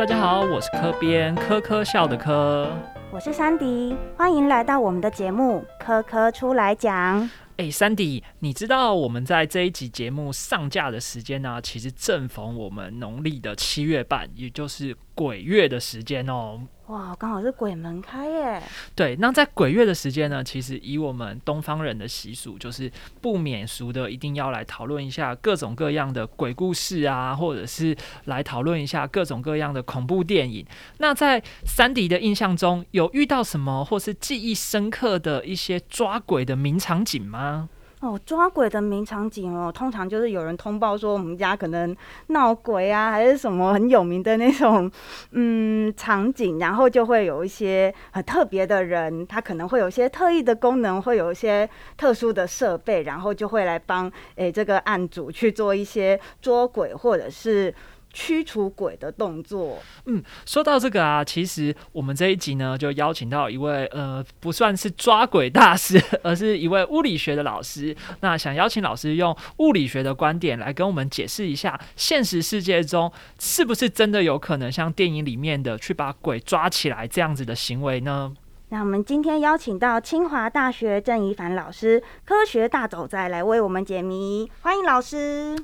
大家好，我是科编，科科笑的科。我是珊迪，欢迎来到我们的节目《科科出来讲》。哎，珊迪，你知道我们在这一集节目上架的时间呢？其实正逢我们农历的七月半，也就是鬼月的时间哦。哇，刚好是鬼门开耶！对，那在鬼月的时间呢，其实以我们东方人的习俗，就是不免俗的，一定要来讨论一下各种各样的鬼故事啊，或者是来讨论一下各种各样的恐怖电影。那在三迪的印象中，有遇到什么或是记忆深刻的一些抓鬼的名场景吗？哦，抓鬼的名场景哦，通常就是有人通报说我们家可能闹鬼啊，还是什么很有名的那种 嗯场景，然后就会有一些很特别的人，他可能会有一些特异的功能，会有一些特殊的设备，然后就会来帮诶这个案主去做一些捉鬼或者是。驱除鬼的动作。嗯，说到这个啊，其实我们这一集呢，就邀请到一位呃，不算是抓鬼大师，而是一位物理学的老师。那想邀请老师用物理学的观点来跟我们解释一下，现实世界中是不是真的有可能像电影里面的去把鬼抓起来这样子的行为呢？那我们今天邀请到清华大学郑怡凡老师，科学大走在来为我们解谜，欢迎老师。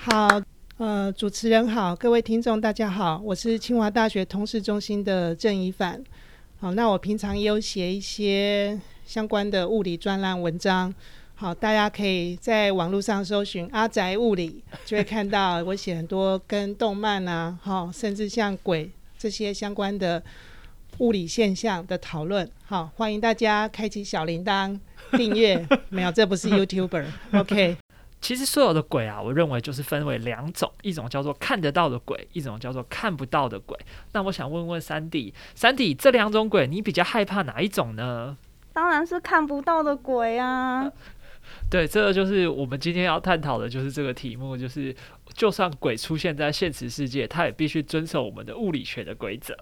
好。呃，主持人好，各位听众大家好，我是清华大学通识中心的郑怡凡。好，那我平常也有写一些相关的物理专栏文章。好，大家可以在网络上搜寻“阿宅物理”，就会看到我写很多跟动漫啊，哈，甚至像鬼这些相关的物理现象的讨论。好，欢迎大家开启小铃铛订阅。没有，这不是 YouTuber。OK。其实所有的鬼啊，我认为就是分为两种，一种叫做看得到的鬼，一种叫做看不到的鬼。那我想问问三弟，三弟这两种鬼，你比较害怕哪一种呢？当然是看不到的鬼啊！对，这个就是我们今天要探讨的，就是这个题目，就是就算鬼出现在现实世界，它也必须遵守我们的物理学的规则。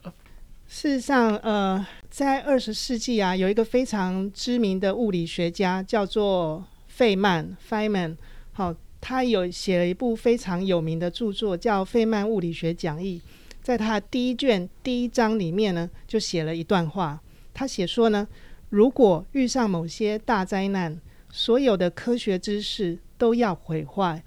事实上，呃，在二十世纪啊，有一个非常知名的物理学家叫做费曼 （Feynman）。好，他有写了一部非常有名的著作，叫《费曼物理学讲义》。在他第一卷第一章里面呢，就写了一段话。他写说呢，如果遇上某些大灾难，所有的科学知识都要毁坏，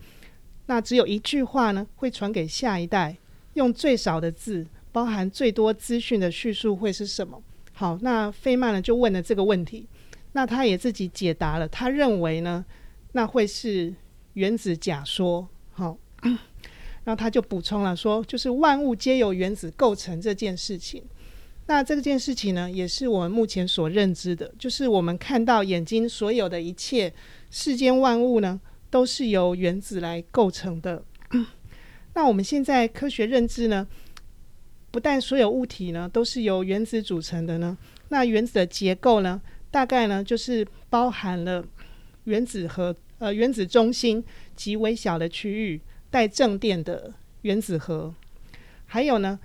那只有一句话呢，会传给下一代，用最少的字，包含最多资讯的叙述会是什么？好，那费曼呢就问了这个问题，那他也自己解答了，他认为呢，那会是。原子假说，好，然后他就补充了说，就是万物皆由原子构成这件事情。那这件事情呢，也是我们目前所认知的，就是我们看到眼睛所有的一切世间万物呢，都是由原子来构成的。那我们现在科学认知呢，不但所有物体呢都是由原子组成的呢，那原子的结构呢，大概呢就是包含了原子核。呃，原子中心极微小的区域带正电的原子核，还有呢，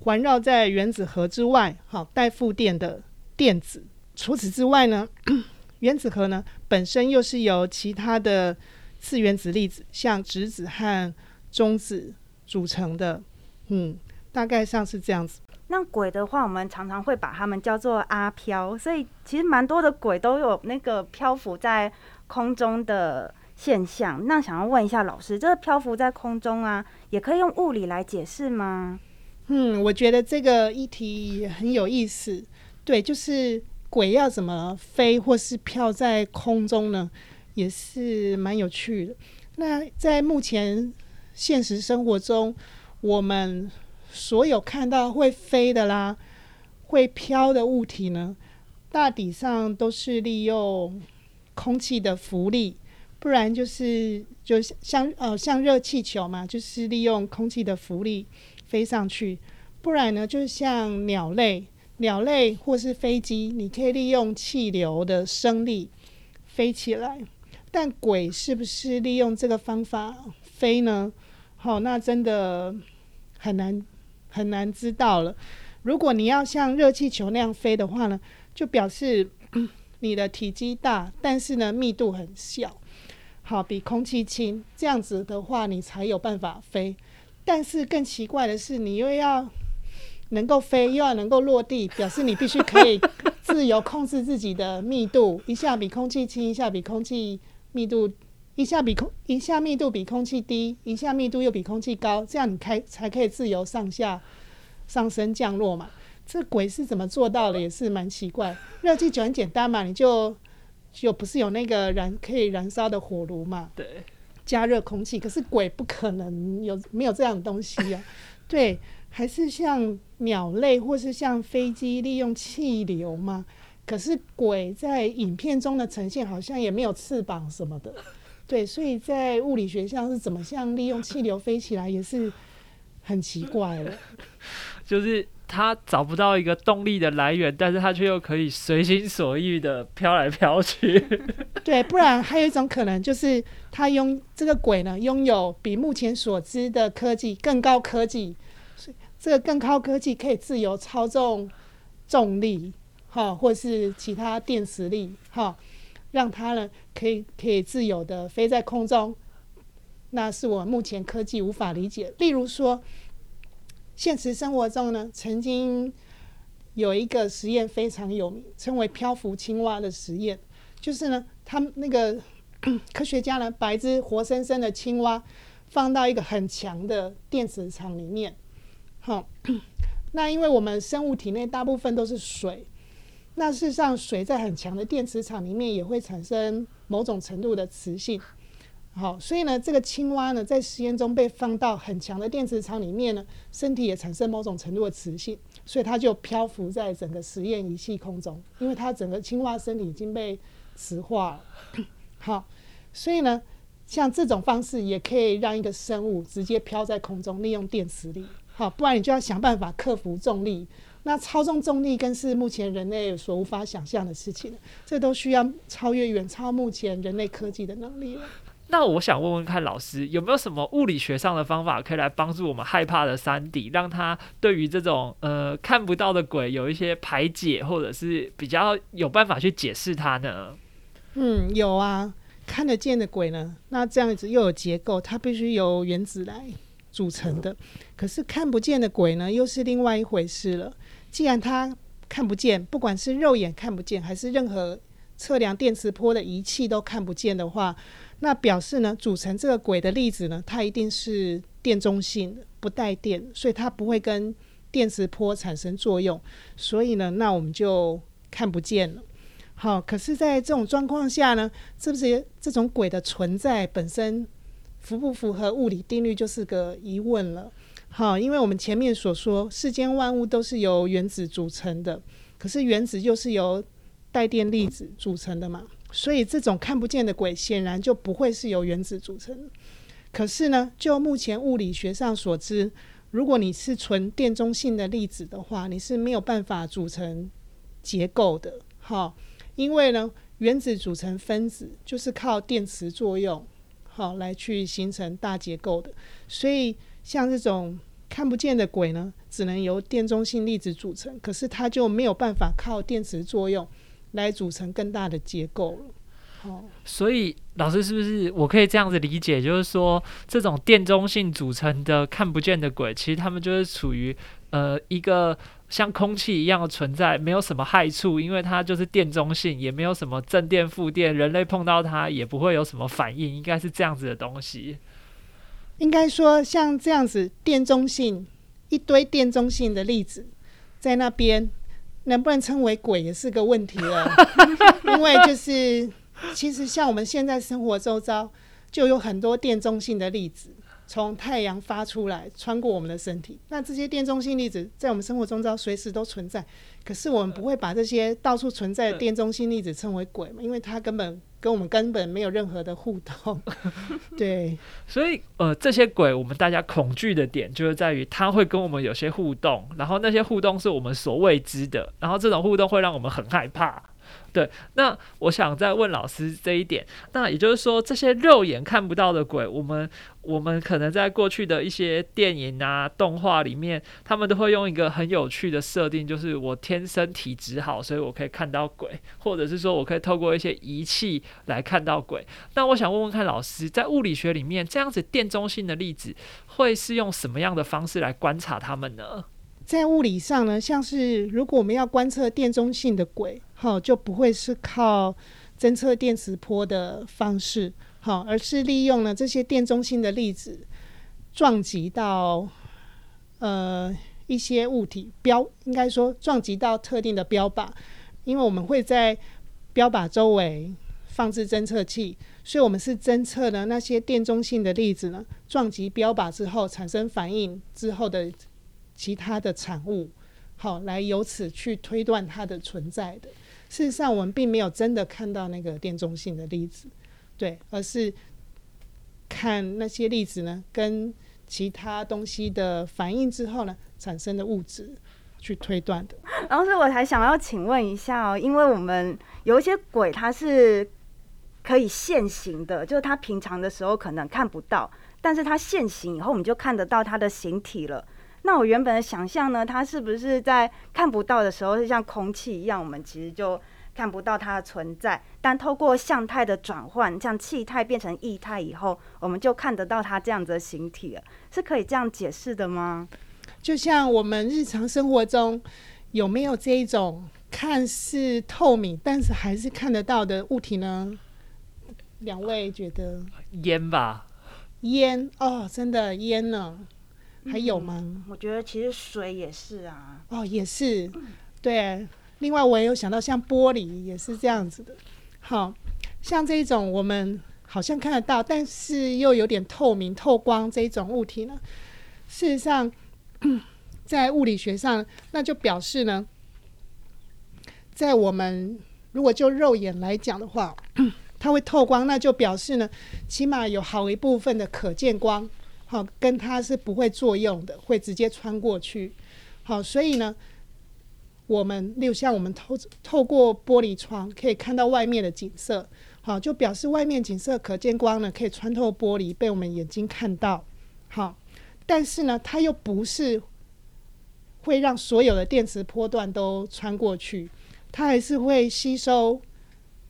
环绕在原子核之外，好带负电的电子。除此之外呢，原子核呢本身又是由其他的次原子粒子，像质子和中子组成的。嗯，大概上是这样子。那鬼的话，我们常常会把它们叫做阿飘，所以其实蛮多的鬼都有那个漂浮在。空中的现象，那想要问一下老师，这个漂浮在空中啊，也可以用物理来解释吗？嗯，我觉得这个议题也很有意思。对，就是鬼要怎么飞或是飘在空中呢？也是蛮有趣的。那在目前现实生活中，我们所有看到会飞的啦、会飘的物体呢，大体上都是利用。空气的浮力，不然就是就像呃像热气球嘛，就是利用空气的浮力飞上去；不然呢，就像鸟类，鸟类或是飞机，你可以利用气流的升力飞起来。但鬼是不是利用这个方法飞呢？好，那真的很难很难知道了。如果你要像热气球那样飞的话呢，就表示。你的体积大，但是呢密度很小，好比空气轻，这样子的话你才有办法飞。但是更奇怪的是，你又要能够飞又要能够落地，表示你必须可以自由控制自己的密度，一下比空气轻，一下比空气密度，一下比空一下密度比空气低，一下密度又比空气高，这样你开才可以自由上下、上升、降落嘛。这鬼是怎么做到的？也是蛮奇怪。热气球很简单嘛，你就就不是有那个燃可以燃烧的火炉嘛？对，加热空气。可是鬼不可能有没有这样的东西呀、对，还是像鸟类或是像飞机利用气流嘛？可是鬼在影片中的呈现好像也没有翅膀什么的。对，所以在物理学上是怎么像利用气流飞起来，也是很奇怪了。就是他找不到一个动力的来源，但是他却又可以随心所欲的飘来飘去。对，不然还有一种可能就是他拥这个鬼呢，拥有比目前所知的科技更高科技，这个更高科技可以自由操纵重力，哈，或是其他电磁力，哈，让它呢可以可以自由的飞在空中。那是我目前科技无法理解。例如说，现实生活中呢，曾经有一个实验非常有名，称为漂浮青蛙的实验。就是呢，他们那个 科学家呢，把一只活生生的青蛙放到一个很强的电磁场里面。好，那因为我们生物体内大部分都是水，那事实上水在很强的电磁场里面也会产生某种程度的磁性。好，所以呢，这个青蛙呢，在实验中被放到很强的电磁场里面呢，身体也产生某种程度的磁性，所以它就漂浮在整个实验仪器空中，因为它整个青蛙身体已经被磁化了。好，所以呢，像这种方式也可以让一个生物直接飘在空中，利用电磁力。好，不然你就要想办法克服重力。那操纵重力更是目前人类所无法想象的事情，这都需要超越远超目前人类科技的能力了。那我想问问看，老师有没有什么物理学上的方法可以来帮助我们害怕的山底，让他对于这种呃看不到的鬼有一些排解，或者是比较有办法去解释它呢？嗯，有啊，看得见的鬼呢，那这样子又有结构，它必须由原子来组成的。可是看不见的鬼呢，又是另外一回事了。既然它看不见，不管是肉眼看不见，还是任何测量电磁波的仪器都看不见的话，那表示呢，组成这个鬼的粒子呢，它一定是电中性的，不带电，所以它不会跟电磁波产生作用。所以呢，那我们就看不见了。好，可是，在这种状况下呢，是不是这种鬼的存在本身符不符合物理定律，就是个疑问了。好，因为我们前面所说，世间万物都是由原子组成的，可是原子又是由带电粒子组成的嘛，所以这种看不见的鬼显然就不会是由原子组成。可是呢，就目前物理学上所知，如果你是纯电中性的粒子的话，你是没有办法组成结构的。好，因为呢，原子组成分子就是靠电磁作用，好来去形成大结构的。所以像这种看不见的鬼呢，只能由电中性粒子组成，可是它就没有办法靠电磁作用来组成更大的结构了。好，所以老师是不是我可以这样子理解，就是说这种电中性组成的看不见的鬼，其实他们就是处于呃一个像空气一样的存在，没有什么害处，因为它就是电中性，也没有什么正电负电，人类碰到它也不会有什么反应，应该是这样子的东西。应该说像这样子电中性一堆电中性的粒子在那边，能不能称为鬼也是个问题了。因为就是其实像我们现在生活周遭，就有很多电中性的粒子从太阳发出来，穿过我们的身体。那这些电中性粒子在我们生活中遭随时都存在，可是我们不会把这些到处存在的电中性粒子称为鬼嘛，因为它根本跟我们根本没有任何的互动。对，所以，呃，这些鬼我们大家恐惧的点就是在于它会跟我们有些互动，然后那些互动是我们所未知的，然后这种互动会让我们很害怕。对，那我想再问老师这一点，那也就是说，这些肉眼看不到的鬼，我们我们可能在过去的一些电影啊、动画里面，他们都会用一个很有趣的设定，就是我天生体质好，所以我可以看到鬼，或者是说我可以透过一些仪器来看到鬼。那我想问问看老师，在物理学里面，这样子电中性的粒子会是用什么样的方式来观察它们呢？在物理上呢，像是如果我们要观测电中性的轨，好，就不会是靠侦测电磁波的方式，好，而是利用了这些电中性的粒子撞击到呃一些物体标，应该说撞击到特定的标靶，因为我们会在标靶周围放置侦测器，所以我们是侦测的那些电中性的粒子呢撞击标靶之后产生反应之后的其他的产物，好，来由此去推断它的存在的。事实上，我们并没有真的看到那个电中性的粒子，对，而是看那些粒子呢跟其他东西的反应之后呢产生的物质去推断的。然后，所以我还想要请问一下哦，因为我们有一些鬼它是可以现形的，就是它平常的时候可能看不到，但是它现形以后，我们就看得到它的形体了。那我原本的想象呢，它是不是在看不到的时候是像空气一样，我们其实就看不到它的存在？但透过相态的转换，像气态变成液态以后，我们就看得到它这样子的形体了，是可以这样解释的吗？就像我们日常生活中有没有这一种看似透明，但是还是看得到的物体呢？两位觉得烟吧，烟哦，真的烟呢？还有吗？我觉得其实水也是啊。哦，也是，对。另外，我也有想到，像玻璃也是这样子的。好像这一种我们好像看得到，但是又有点透明、透光这一种物体呢，事实上，在物理学上，那就表示呢，在我们如果就肉眼来讲的话，它会透光，那就表示呢，起码有好一部分的可见光。好，跟它是不会作用的，会直接穿过去。好，所以呢，我们例如像我们透透过玻璃窗可以看到外面的景色，好，就表示外面景色可见光呢可以穿透玻璃被我们眼睛看到。好，但是呢，它又不是会让所有的电磁波段都穿过去，它还是会吸收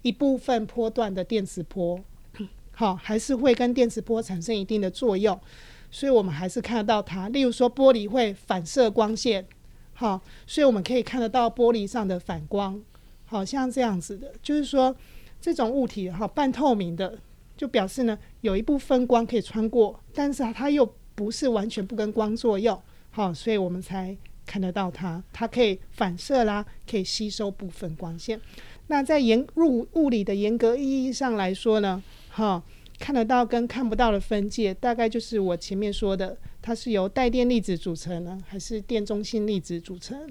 一部分波段的电磁波。好，还是会跟电磁波产生一定的作用。所以我们还是看得到它，例如说玻璃会反射光线，好，所以我们可以看得到玻璃上的反光，好像这样子的，就是说这种物体哈半透明的，就表示呢有一部分光可以穿过，但是它又不是完全不跟光作用，好，所以我们才看得到它，它可以反射啦，可以吸收部分光线。那在严入物理的严格意义上来说呢，哈。看得到跟看不到的分界，大概就是我前面说的，它是由带电粒子组成呢，还是电中性粒子组成？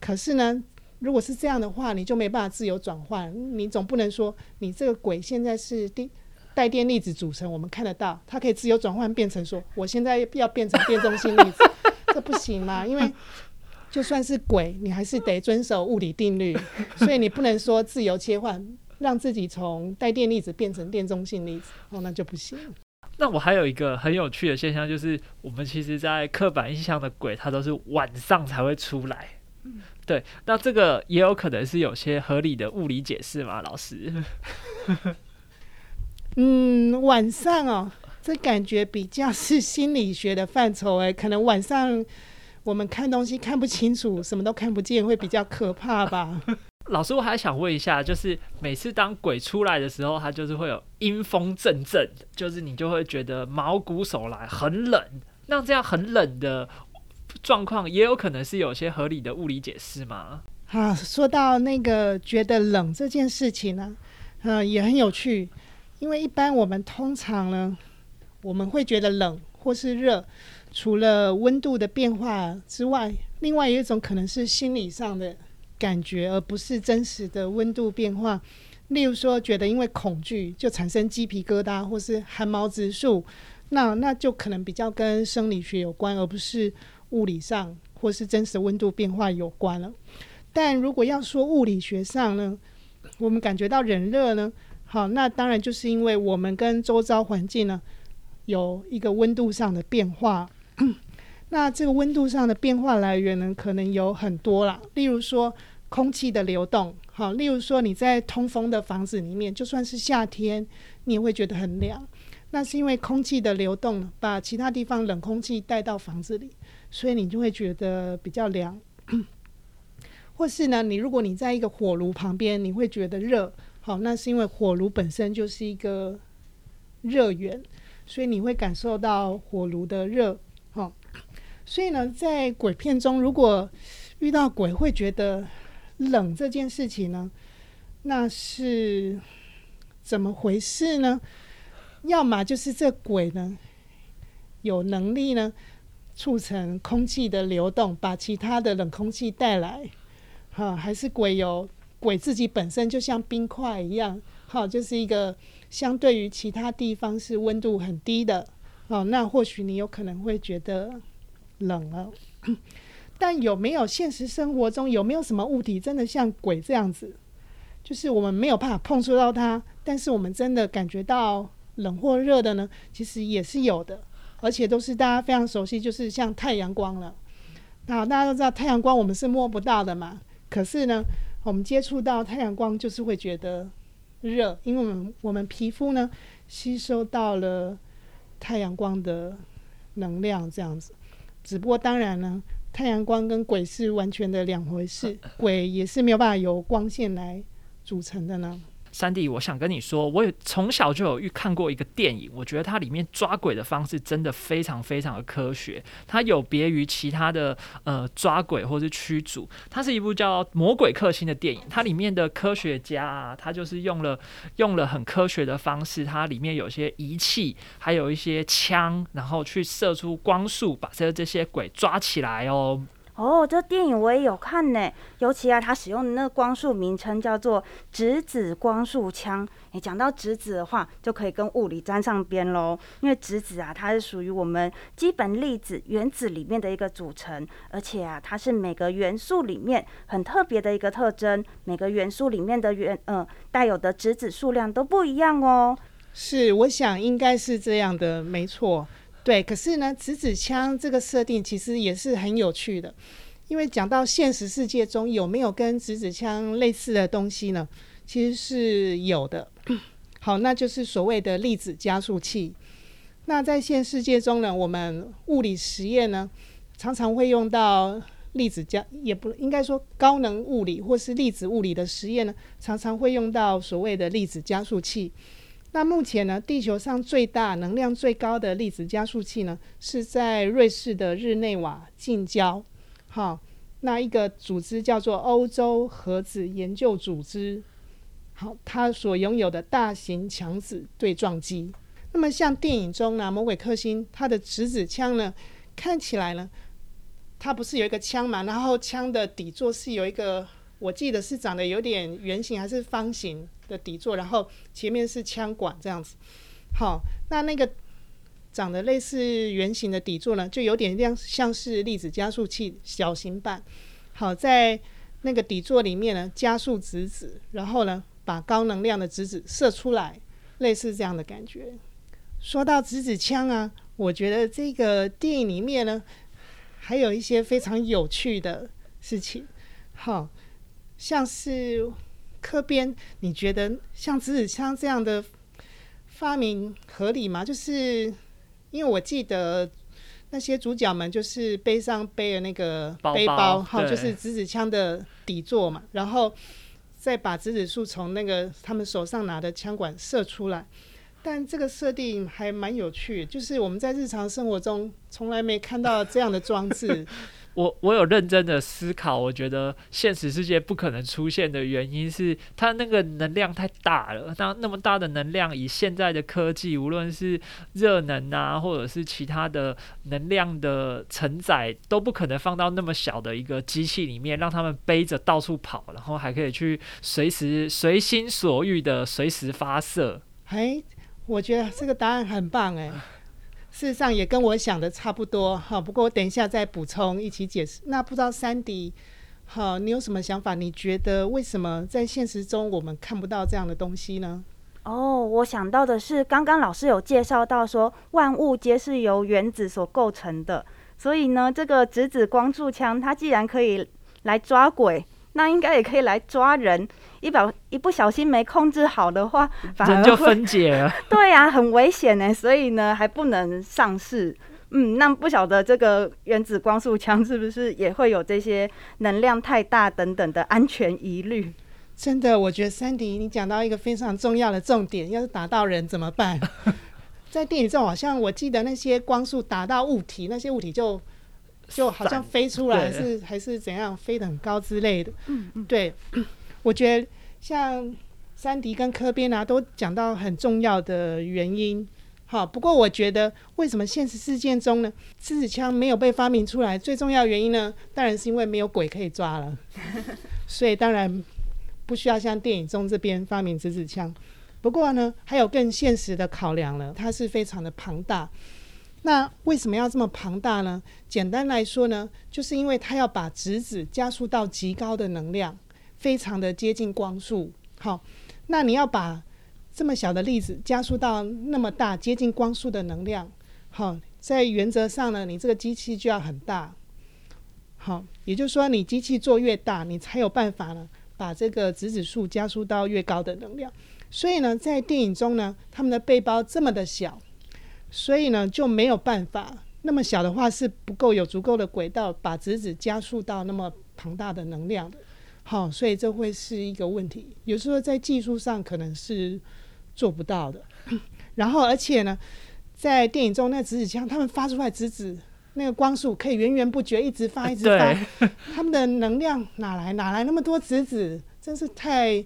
可是呢，如果是这样的话，你就没办法自由转换。你总不能说你这个鬼现在是电带电粒子组成，我们看得到，它可以自由转换变成说，我现在要变成电中性粒子，这不行嘛？因为就算是鬼，你还是得遵守物理定律，所以你不能说自由切换。让自己从带电粒子变成电中性粒子，哦，那就不行。那我还有一个很有趣的现象，就是我们其实，在刻板印象的鬼，它都是晚上才会出来。对，那这个也有可能是有些合理的物理解释嘛，老师？嗯，晚上哦，这感觉比较是心理学的范畴哎，可能晚上我们看东西看不清楚，什么都看不见，会比较可怕吧。老师，我还想问一下，就是每次当鬼出来的时候，它就是会有阴风阵阵，就是你就会觉得毛骨悚然，很冷。那这样很冷的状况，也有可能是有些合理的物理解释吗？啊，说到那个觉得冷这件事情呢，嗯，也很有趣，因为一般我们通常呢，我们会觉得冷或是热，除了温度的变化之外，另外有一种可能是心理上的。感觉，而不是真实的温度变化。例如说，觉得因为恐惧就产生鸡皮疙瘩，或是汗毛直竖，那那就可能比较跟生理学有关，而不是物理上或是真实温度变化有关了。但如果要说物理学上呢，我们感觉到冷热呢，好，那当然就是因为我们跟周遭环境呢有一个温度上的变化。那这个温度上的变化来源呢，可能有很多啦。例如说空气的流动，好，例如说你在通风的房子里面，就算是夏天，你也会觉得很凉。那是因为空气的流动把其他地方冷空气带到房子里，所以你就会觉得比较凉。或是呢，你如果你在一个火炉旁边，你会觉得热，好，那是因为火炉本身就是一个热源，所以你会感受到火炉的热，所以呢，在鬼片中，如果遇到鬼会觉得冷这件事情呢，那是怎么回事呢？要么就是这鬼呢有能力呢促成空气的流动，把其他的冷空气带来。哈，还是鬼有鬼自己本身就像冰块一样，好，就是一个相对于其他地方是温度很低的，哦，那或许你有可能会觉得冷了。但有没有现实生活中有没有什么物体真的像鬼这样子？就是我们没有办法碰触到它，但是我们真的感觉到冷或热的呢？其实也是有的，而且都是大家非常熟悉，就是像太阳光了。那大家都知道太阳光我们是摸不到的嘛。可是呢，我们接触到太阳光就是会觉得热，因为我们我们皮肤呢吸收到了太阳光的能量，这样子。只不过当然呢，太阳光跟鬼是完全的两回事，鬼也是没有办法由光线来组成的呢。三弟，我想跟你说，我也从小就有预看过一个电影，我觉得它里面抓鬼的方式真的非常非常的科学，它有别于其他的呃抓鬼或是驱逐，它是一部叫《魔鬼克星》的电影，它里面的科学家啊，他就是用了用了很科学的方式，它里面有些仪器，还有一些枪，然后去射出光束，把这这些鬼抓起来哦。哦，这电影我也有看呢，尤其啊，它使用的那个光束名称叫做质子光束枪。你，讲到质子的话，就可以跟物理沾上边喽。因为质子啊，它是属于我们基本粒子原子里面的一个组成，而且啊，它是每个元素里面很特别的一个特征。每个元素里面的元，嗯，带有的质子数量都不一样哦。是，我想应该是这样的，没错。对，可是呢，质子枪这个设定其实也是很有趣的，因为讲到现实世界中有没有跟质子枪类似的东西呢？其实是有的。好，那就是所谓的粒子加速器。那在现实世界中呢，我们物理实验呢，常常会用到粒子加，也不应该说高能物理或是粒子物理的实验呢，常常会用到所谓的粒子加速器。那目前呢，地球上最大、能量最高的粒子加速器呢，是在瑞士的日内瓦近郊。好，那一个组织叫做欧洲核子研究组织。好，它所拥有的大型强子对撞机。那么像电影中呢，《魔鬼克星》它的直子枪呢，看起来呢，它不是有一个枪嘛？然后枪的底座是有一个，我记得是长得有点圆形还是方形？的底座，然后前面是枪管这样子。好，那那个长得类似圆形的底座呢，就有点像像是粒子加速器小型版。好，在那个底座里面呢，加速质子，然后呢，把高能量的质子射出来，类似这样的感觉。说到质子枪啊，我觉得这个电影里面呢，还有一些非常有趣的事情。好，像是。科编，你觉得像纸子枪这样的发明合理吗？就是因为我记得那些主角们就是背上背的那个背包，哈，就是纸子枪的底座嘛，然后再把纸子树从那个他们手上拿的枪管射出来。但这个设定还蛮有趣，就是我们在日常生活中从来没看到这样的装置。我我有认真的思考，我觉得现实世界不可能出现的原因是，它那个能量太大了。那那么大的能量，以现在的科技，无论是热能啊，或者是其他的能量的承载，都不可能放到那么小的一个机器里面，让他们背着到处跑，然后还可以去随时随心所欲的随时发射。哎，我觉得这个答案很棒哎。事实上也跟我想的差不多哈，不过我等一下再补充一起解释。那不知道三迪，好，你有什么想法？你觉得为什么在现实中我们看不到这样的东西呢？哦，我想到的是，刚刚老师有介绍到说，万物皆是由原子所构成的，所以呢，这个直子光柱枪它既然可以来抓鬼。那应该也可以来抓人。一不一不小心没控制好的话，反而人就分解了。对呀、很危险呢。所以呢，还不能上市。嗯，那不晓得这个原子光速枪是不是也会有这些能量太大等等的安全疑虑？真的，我觉得三迪你讲到一个非常重要的重点，要是打到人怎么办？在电影中，好像我记得那些光速打到物体，那些物体就就好像飞出来，还是还是怎样飞得很高之类的。嗯嗯，对，我觉得像山迪跟科边啊，都讲到很重要的原因。好，不过我觉得为什么现实事件中呢，狮子枪没有被发明出来？最重要的原因呢，当然是因为没有鬼可以抓了，所以当然不需要像电影中这边发明狮子枪。不过呢，还有更现实的考量了，它是非常的庞大。那为什么要这么庞大呢？简单来说呢，就是因为它要把质子加速到极高的能量，非常的接近光速。好，那你要把这么小的粒子加速到那么大接近光速的能量，好，在原则上呢，你这个机器就要很大。好，也就是说，你机器做越大，你才有办法呢，把这个质子数加速到越高的能量。所以呢，在电影中呢，他们的背包这么的小，所以呢就没有办法。那么小的话是不够有足够的轨道把质子加速到那么庞大的能量的。好，所以这会是一个问题。有时候在技术上可能是做不到的。然后，而且呢，在电影中那质子枪，他们发出来质子那个光束可以源源不绝，一直发，一直发。他们的能量哪来？哪来那么多质子？真是太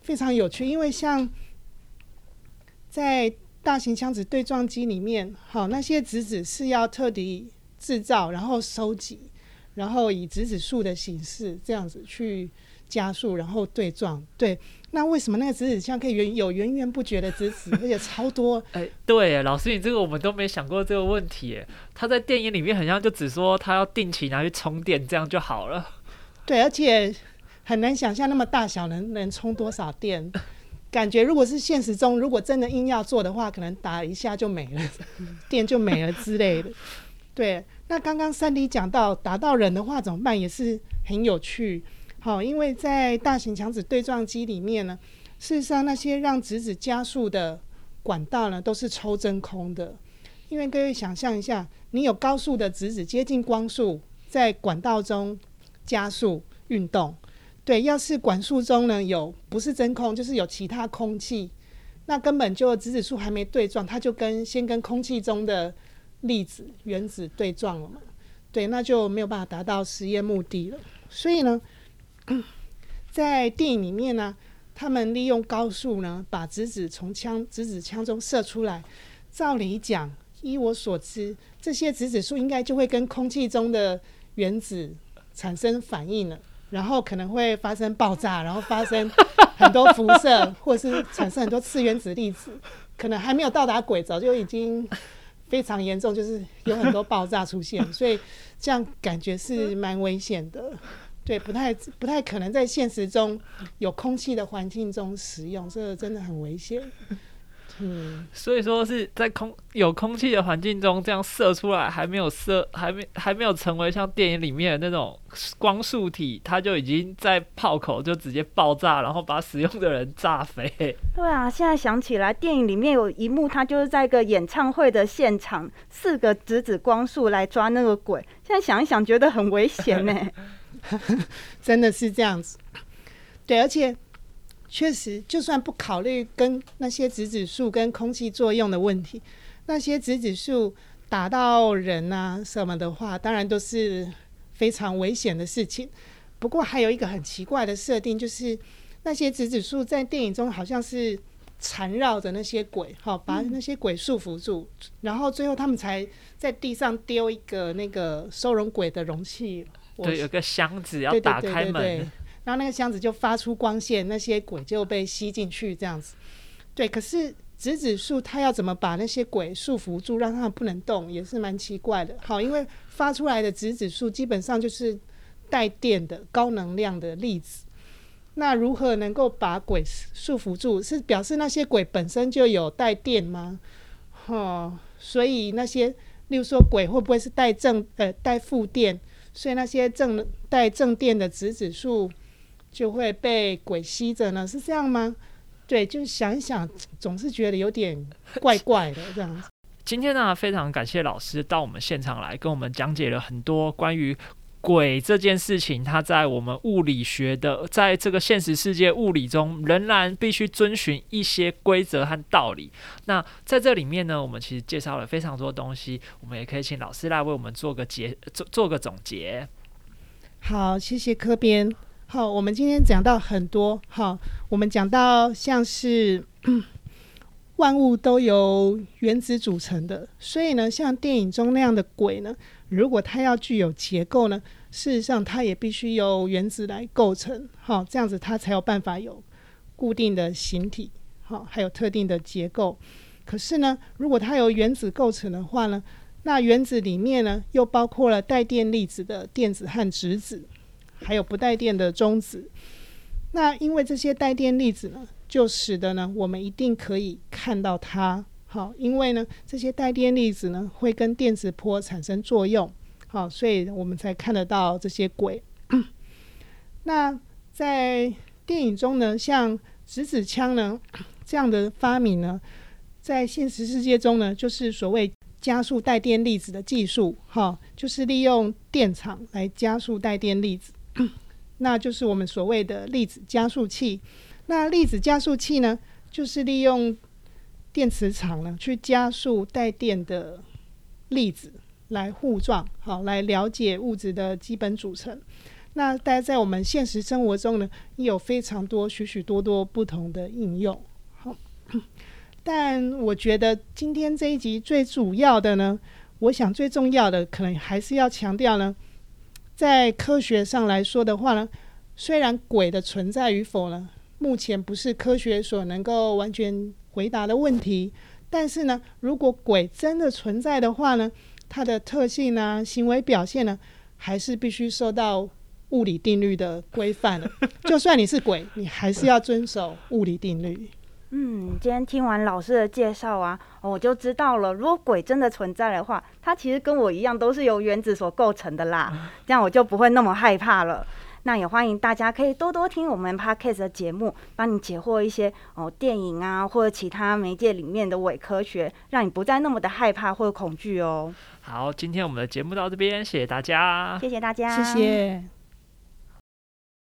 非常有趣。因为像在大型枪子对撞机里面，好那些质子是要特地制造，然后收集，然后以质子数的形式这样子去加速，然后对撞。对，那为什么那个质子枪可以源有源源不绝的质子，而且超多？哎，对耶，老师，你这个我们都没想过这个问题耶。他在电影里面好像就只说他要定期拿去充电，这样就好了。对，而且很难想象那么大小能能充多少电。感觉如果是现实中，如果真的硬要做的话，可能打一下就没了，电就没了之类的。对，那刚刚三 D 讲到打到人的话怎么办，也是很有趣。好，因为在大型强子对撞机里面呢，事实上那些让质子加速的管道呢，都是抽真空的。因为各位想象一下，你有高速的质子接近光速，在管道中加速运动。对，要是管束中呢有不是真空，就是有其他空气，那根本就质子数还没对撞，它就跟先跟空气中的粒子原子对撞了嘛。对，那就没有办法达到实验目的了。所以呢，在电影里面呢，他们利用高速呢，把质子从枪质子枪中射出来。照理讲，依我所知，这些质子数应该就会跟空气中的原子产生反应了。然后可能会发生爆炸，然后发生 很多辐射，或是产生很多次原子粒子，可能还没有到达轨，道就已经非常严重，就是有很多爆炸出现，所以这样感觉是蛮危险的。对，不太不太可能在现实中有空气的环境中使用，这个真的很危险。嗯，所以说是在空有空气的环境中这样射出来，还没有射，还没还没有成为像电影里面的那种光束体，它就已经在炮口就直接爆炸，然后把使用的人炸飞。对啊，现在想起来，电影里面有一幕，他就是在一个演唱会的现场，四个直子光束来抓那个鬼。现在想一想，觉得很危险呢。真的是这样子。对，而且确实，就算不考虑跟那些质子数跟空气作用的问题，那些质子数打到人啊什么的话，当然都是非常危险的事情。不过还有一个很奇怪的设定，就是那些质子数在电影中好像是缠绕着那些鬼，哈，把那些鬼束缚住，然后最后他们才在地上丢一个那个收容鬼的容器。我对，有个箱子要打开对对对门，然后那个箱子就发出光线，那些鬼就被吸进去，这样子。对，可是质子数它要怎么把那些鬼束缚住，让他们不能动，也是蛮奇怪的。好，因为发出来的质子数基本上就是带电的高能量的粒子。那如何能够把鬼束缚住？是表示那些鬼本身就有带电吗？哦，所以那些，例如说鬼会不会是带正呃带负电？所以那些正带正电的质子数就会被鬼吸着呢？是这样吗？对，就想一想，总是觉得有点怪怪的这样子。今天呢，非常感谢老师到我们现场来跟我们讲解了很多关于鬼这件事情，它在我们物理学的，在这个现实世界物理中，仍然必须遵循一些规则和道理。那在这里面呢，我们其实介绍了非常多东西，我们也可以请老师来为我们做个结，做做个总结。好，谢谢科编。好，我们今天讲到很多。好，我们讲到像是。万物都由原子组成的，所以呢，像电影中那样的鬼呢，如果它要具有结构呢，事实上它也必须由原子来构成，好，这样子它才有办法有固定的形体，好，还有特定的结构。可是呢，如果它由原子构成的话呢，那原子里面呢，又包括了带电粒子的电子和质子，还有不带电的中子。那因为这些带电粒子呢，就使得呢，我们一定可以看到它。好，因为呢，这些带电粒子呢，会跟电磁波产生作用。好，所以我们才看得到这些鬼。那在电影中呢，像质子枪呢这样的发明呢，在现实世界中呢，就是所谓加速带电粒子的技术。哈，就是利用电场来加速带电粒子。那就是我们所谓的粒子加速器。那粒子加速器呢，就是利用电磁场呢去加速带电的粒子来互撞，好来了解物质的基本组成。那大家在我们现实生活中呢，也有非常多许许多多不同的应用。好，但我觉得今天这一集最主要的呢，我想最重要的可能还是要强调呢。在科学上来说的话呢，虽然鬼的存在与否呢，目前不是科学所能够完全回答的问题，但是呢，如果鬼真的存在的话呢，它的特性呢、行为表现呢，还是必须受到物理定律的规范的。就算你是鬼，你还是要遵守物理定律。嗯，今天听完老师的介绍啊，我就知道了。如果鬼真的存在的话，它其实跟我一样都是由原子所构成的啦。这样我就不会那么害怕了。那也欢迎大家可以多多听我们 podcast 的节目，帮你解惑一些哦电影啊或者其他媒介里面的伪科学，让你不再那么的害怕或者恐惧哦。好，今天我们的节目到这边，谢谢大家，谢谢大家，谢谢。